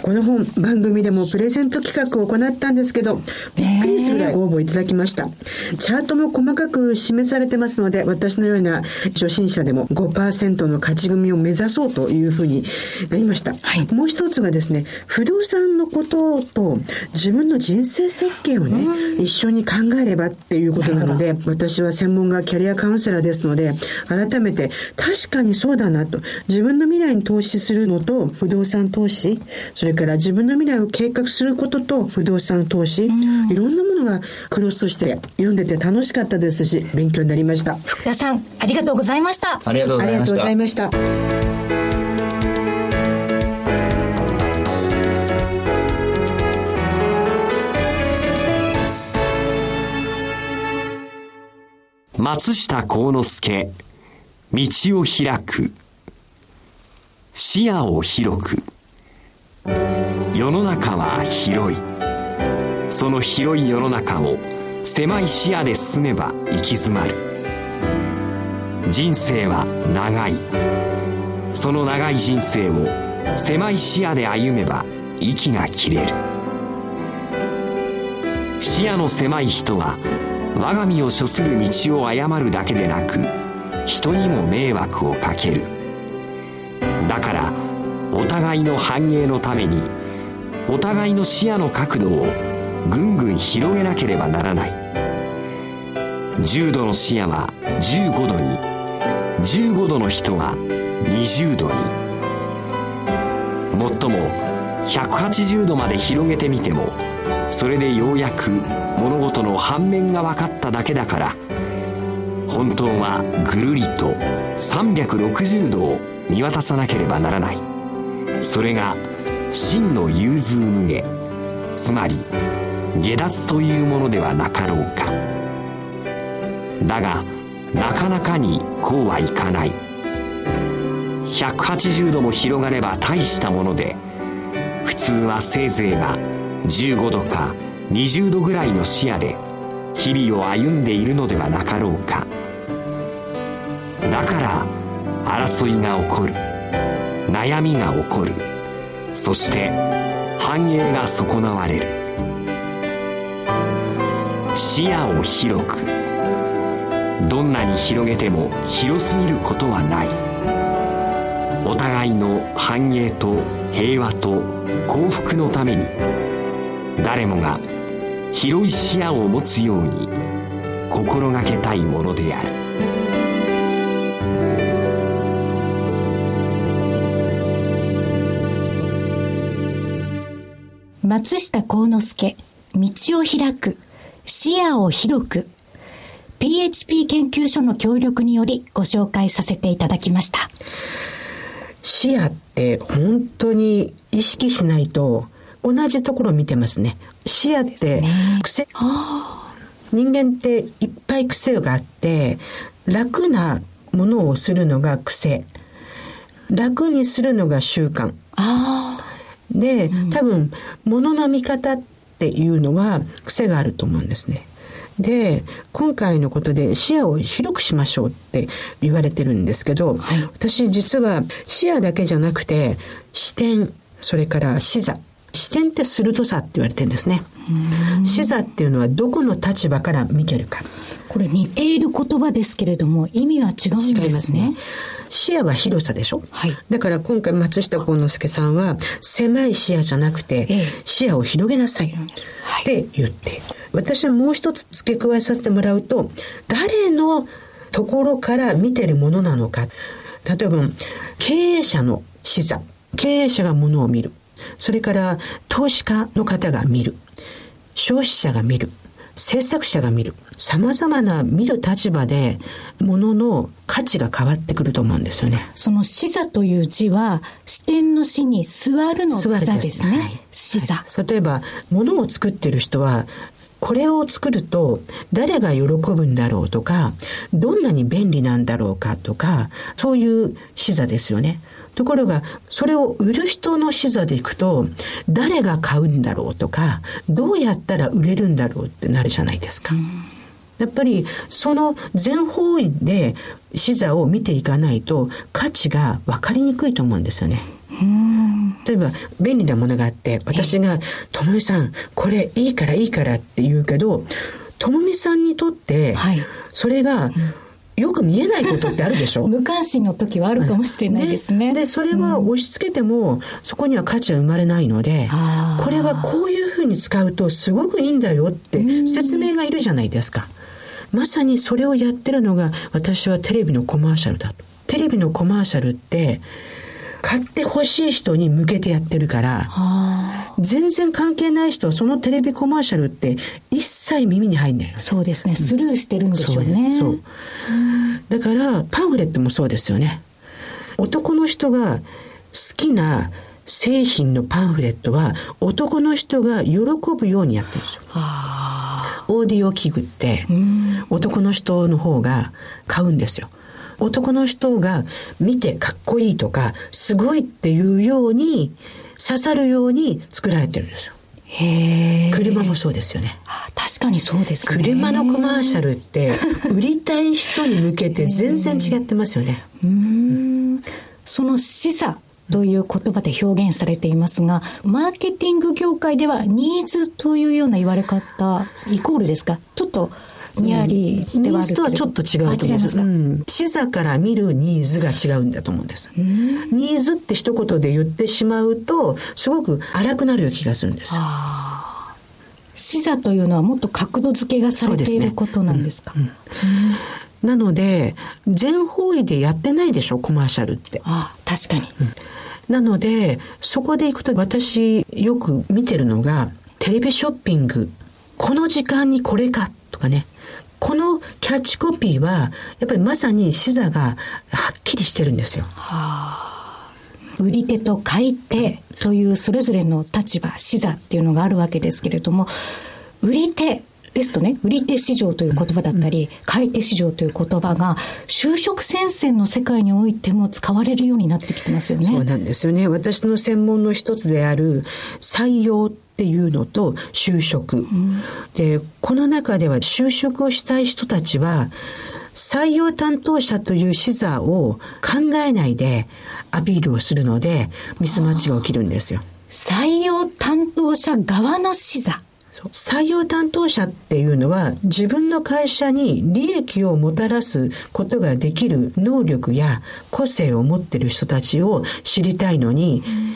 この本、番組でもプレゼント企画を行ったんですけど、びっくりするぐらいご応募いただきました。チャートも細かく示されてますので、私のような初心者でも5%の勝ち組を目指そうというふうになりました。はい、もう一つがですね、不動産のことと自分の人生設計をね、一緒に考えればっていうことなので、私は専門がキャリアカウンセラーですので、改めて確かにそうだなと、自分の未来に投資するのと不動産投資、それから自分の未来を計画することと不動産投資、いろんなものがクロスして読んでて楽しかったですし勉強になりました。福田さんありがとうございました。ありがとうございました。松下幸之助道を開く視野を広く世の中は広い。その広い世の中を狭い視野で進めば行き詰まる。人生は長い。その長い人生を狭い視野で歩めば息が切れる。視野の狭い人は我が身を処する道を誤るだけでなく人にも迷惑をかける。だからお互いの繁栄のためにお互いの視野の角度をぐんぐん広げなければならない。10度の視野は15度に15度の人は20度に。もっとも180度まで広げてみてもそれでようやく物事の反面が分かっただけだから本当はぐるりと360度を見渡さなければならない。それが真の融通無下つまり下脱というものではなかろうか。だがなかなかにこうはいかない。180度も広がれば大したもので普通はせいぜいが15度か20度ぐらいの視野で日々を歩んでいるのではなかろうか。だから争いが起こる。悩みが起こる。そして繁栄が損なわれる。視野を広くどんなに広げても広すぎることはない。お互いの繁栄と平和と幸福のために誰もが広い視野を持つように心がけたいものである。松下幸之助、道を開く、視野を広く、PHP 研究所の協力によりご紹介させていただきました。視野って本当に意識しないと同じところを見てますね。視野って癖、ね、人間っていっぱい癖があって楽なものをするのが癖。楽にするのが習慣で、多分、物の見方っていうのは癖があると思うんですね。で、今回のことで視野を広くしましょうって言われてるんですけど、はい、私実は視野だけじゃなくて、視点、それから視座。視点って鋭さって言われてるんですね。視座っていうのはどこの立場から見てるか。これ似ている言葉ですけれども、意味は違うんですね。視野は広さでしょ、はい、だから今回松下幸之助さんは狭い視野じゃなくて、視野を広げなさい。って言って、私はもう一つ付け加えさせてもらうと誰のところから見てるものなのか。例えば経営者の視座。経営者がものを見る。それから投資家の方が見る。消費者が見る制作者が見る。様々な見る立場で、ものの価値が変わってくると思うんですよね。その視座という字は、視点の視に座るの座ですね。はい、視座、はい。例えば、ものを作ってる人は、これを作ると誰が喜ぶんだろうとか、どんなに便利なんだろうかとか、そういう視座ですよね。ところが、それを売る人の視座でいくと、誰が買うんだろうとか、どうやったら売れるんだろうってなるじゃないですか。やっぱり、その全方位で視座を見ていかないと、価値が分かりにくいと思うんですよね。例えば便利なものがあって私が「ともみさんこれいいからいいから」って言うけどともみさんにとってそれが、よく見えないことってあるでしょ？[LAUGHS] 無関心の時はあるかもしれないですね。で、それは押し付けても、そこには価値は生まれないので、これはこういうふうに使うとすごくいいんだよって説明がいるじゃないですか。まさにそれをやってるのが私はテレビのコマーシャルだと。テレビのコマーシャルって、買ってほしい人に向けてやってるから、全然関係ない人はそのテレビコマーシャルって一切耳に入んない。そうですね。スルーしてるんでしょうね。そう。だから、パンフレットもそうですよね。男の人が好きな製品のパンフレットは男の人が喜ぶようにやってるんですよ。オーディオ器具って男の人の方が買うんですよ。男の人が見てかっこいいとか、すごいっていうように、刺さるように作られてるんですよ。へ車もそうですよね。確かにそうですね。車のコマーシャルって、売りたい人に向けて全然違ってますよね。うんその示唆という言葉で表現されていますが、マーケティング業界ではニーズというような言われ方、イコールですか？ちょっとニアリーニーズとはちょっと違うと思うんです。うん、視座から見るニーズが違うんだと思うんです。ニーズって一言で言ってしまうと、すごく荒くなるような気がするんですよ。視座というのはもっと角度付けがされていることなんですか、なので、全方位でやってないでしょ、コマーシャルって。ああ確かに。うんなので、そこで行くと私よく見てるのが、テレビショッピング。この時間にこれかとかね。このキャッチコピーは、やっぱりまさに視座がはっきりしてるんですよ。売り手と買い手というそれぞれの立場、視座っていうのがあるわけですけれども、売り手ですとね、売り手市場という言葉だったり、買い手市場という言葉が、就職戦線の世界においても使われるようになってきてますよね。そうなんですよね。私の専門の一つである採用っていうのと就職、うん、でこの中では就職をしたい人たちは採用担当者という視座を考えないでアピールをするのでミスマッチが起きるんですよ。採用担当者側の視座採用担当者っていうのは自分の会社に利益をもたらすことができる能力や個性を持ってる人たちを知りたいのに、うん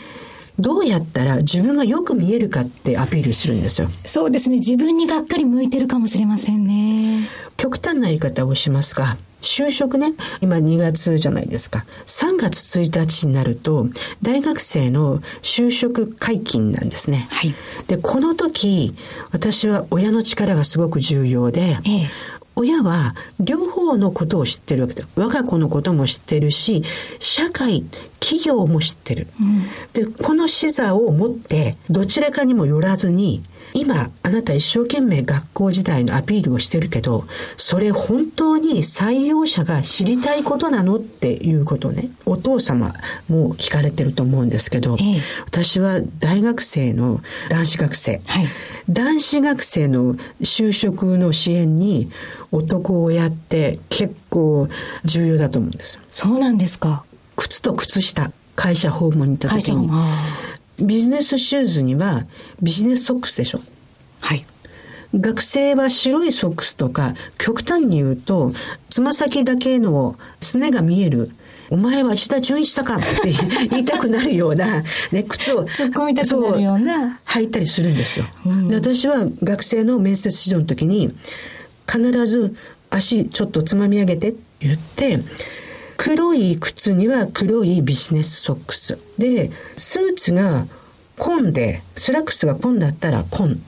どうやったら自分がよく見えるかってアピールするんですよ。そうですね。自分にがっかり向いてるかもしれませんね。極端な言い方をしますか。就職ね、今2月じゃないですか。3月1日になると、大学生の就職解禁なんですね。はい。で、この時、私は親の力がすごく重要で、ええ、親は両方のことを知ってるわけだ。我が子のことも知ってるし、社会、企業も知ってる。うん、で、この視座を持って、どちらかにもよらずに、今、あなた一生懸命学校時代のアピールをしてるけど、それ本当に採用者が知りたいことなのっていうことね。お父様も聞かれてると思うんですけど、ええ、私は大学生の男子学生、はい、男子学生の就職の支援に男親って結構重要だと思うんです。そうなんですか。靴と靴下、会社訪問に行った時に、ビジネスシューズにはビジネスソックスでしょ。はい。学生は白いソックスとか、極端に言うと、つま先だけのすねが見えるお前は石田純一だかって [LAUGHS] 言いたくなるような、ね、靴を突っ込みたくなるような履いたりするんですよ、うん、で私は学生の面接指導の時に必ず足ちょっとつまみ上げてって言って黒い靴には黒いビジネスソックスでスーツが紺で、スラックスが紺だったら紺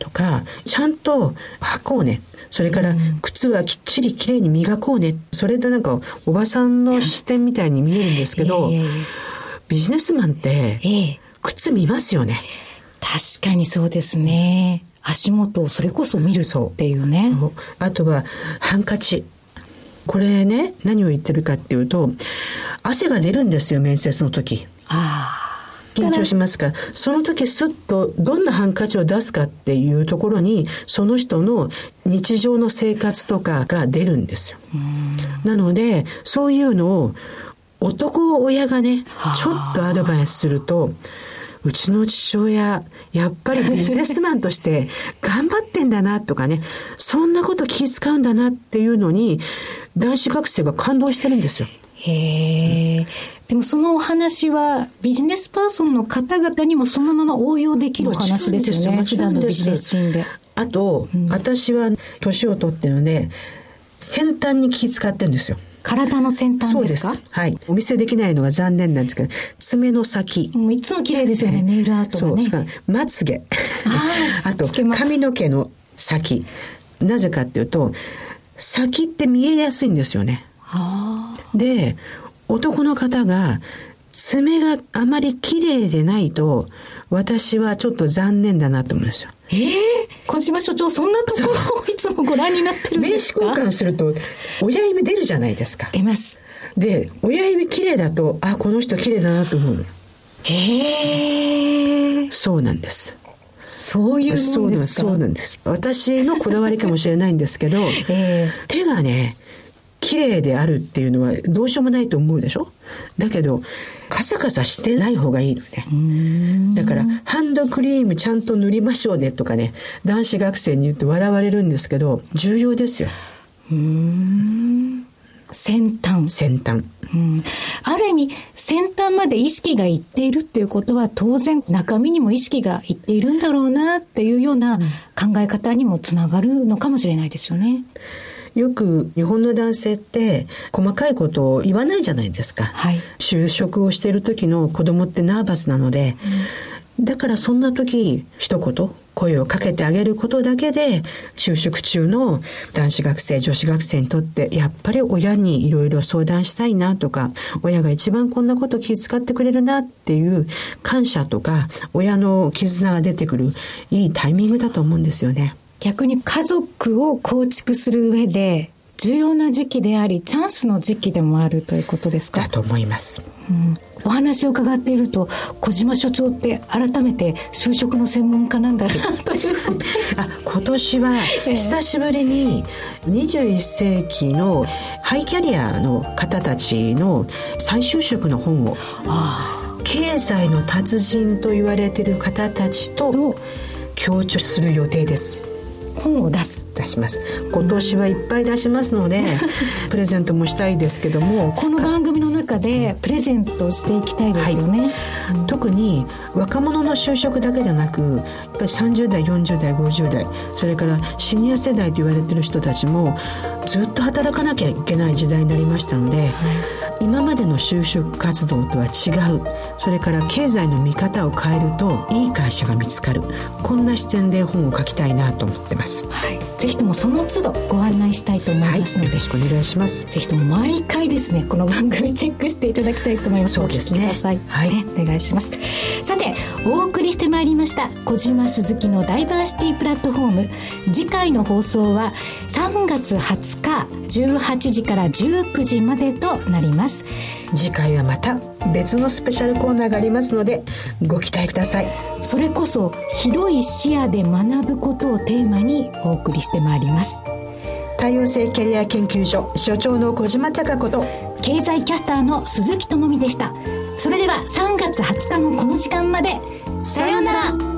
とか、はい、ちゃんと履こうね。それから、靴はきっちりきれいに磨こうね。それでなんか、おばさんの視点みたいに見えるんですけど、ビジネスマンって、靴見ますよね。確かにそうですね。足元をそれこそ見るっていうね。あとは、ハンカチ。これね、何を言ってるかっていうと、汗が出るんですよ、面接の時。ああ。緊張しますか？ら、その時すっとどんなハンカチを出すかっていうところに、その人の日常の生活とかが出るんですよ。なので、そういうのを男親がね、ちょっとアドバイスすると、うちの父親、やっぱりビジネスマンとして頑張ってんだなとかね、そんなこと気使うんだなっていうのに、男子学生が感動してるんですよ。へえ。でもそのお話はビジネスパーソンの方々にもそのまま応用できるお話ですよね。普段のビジネスシーンで。あと、うん、私は年を取ってるので、先端に気使ってるんですよ。体の先端ですか？はい。お見せできないのが残念なんですけど、爪の先。もういつも綺麗ですよね、ネイルアートがね。そう、まつげ。あ [LAUGHS] と、髪の毛の先。なぜかっていうと、先って見えやすいんですよね。で、男の方が爪があまり綺麗でないと、私はちょっと残念だなと思うんですよ。ええー、小島所長、そんなところをいつもご覧になってるんですか？名刺交換すると、親指出るじゃないですか。出ます。で、親指綺麗だと、あ、この人綺麗だなと思う。へえ。そうなんです。そういうもんですか？そうなんです。私のこだわりかもしれないんですけど、[LAUGHS] えー、手がね、綺麗であるっていうのはどうしようもないと思うでしょ？だけど、カサカサしてない方がいいのね。だから、ハンドクリームちゃんと塗りましょうねとかね、男子学生に言って笑われるんですけど、重要ですよ。先端。先端。うん、ある意味、先端まで意識がいっているっていうことは、当然中身にも意識がいっているんだろうなっていうような考え方にもつながるのかもしれないですよね。よく日本の男性って細かいことを言わないじゃないですか。はい、就職をしている時の子供ってナーバスなので、うん、だからそんな時一言声をかけてあげることだけで就職中の男子学生女子学生にとってやっぱり親にいろいろ相談したいなとか親が一番こんなこと気遣ってくれるなっていう感謝とか親の絆が出てくるいいタイミングだと思うんですよね。逆に家族を構築する上で重要な時期でありチャンスの時期でもあるということですか？だと思います、うん、お話を伺っていると小島所長って改めて就職の専門家なんだな [LAUGHS] というあ今年は久しぶりに21世紀のハイキャリアの方たちの再就職の本を経済の達人と言われている方たちと強調する予定です本を出す。出します。今年はいっぱい出しますので [LAUGHS] プレゼントもしたいですけども。この番組の中でプレゼントしていきたいですよね、はい。特に若者の就職だけじゃなくやっぱり30代40代50代それからシニア世代と言われてる人たちもずっと働かなきゃいけない時代になりましたので、はい今までの就職活動とは違う。それから経済の見方を変えるといい会社が見つかる。こんな視点で本を書きたいなと思ってます、はい、ぜひともその都度ご案内したいと思いますので、はい、よろしくお願いします。ぜひとも毎回ですねこの番組チェックしていただきたいと思います。そうですね。はい、ね、お願いします。さてお送りしてまいりました小島鈴木のダイバーシティプラットフォーム。次回の放送は3月20日18時から19時までとなります。次回はまた別のスペシャルコーナーがありますのでご期待ください。それこそ広い視野で学ぶことをテーマにお送りしてまいります。多様性キャリア研究所所長の小島貴子と経済キャスターの鈴木智美でした。それでは3月20日のこの時間まで。さようなら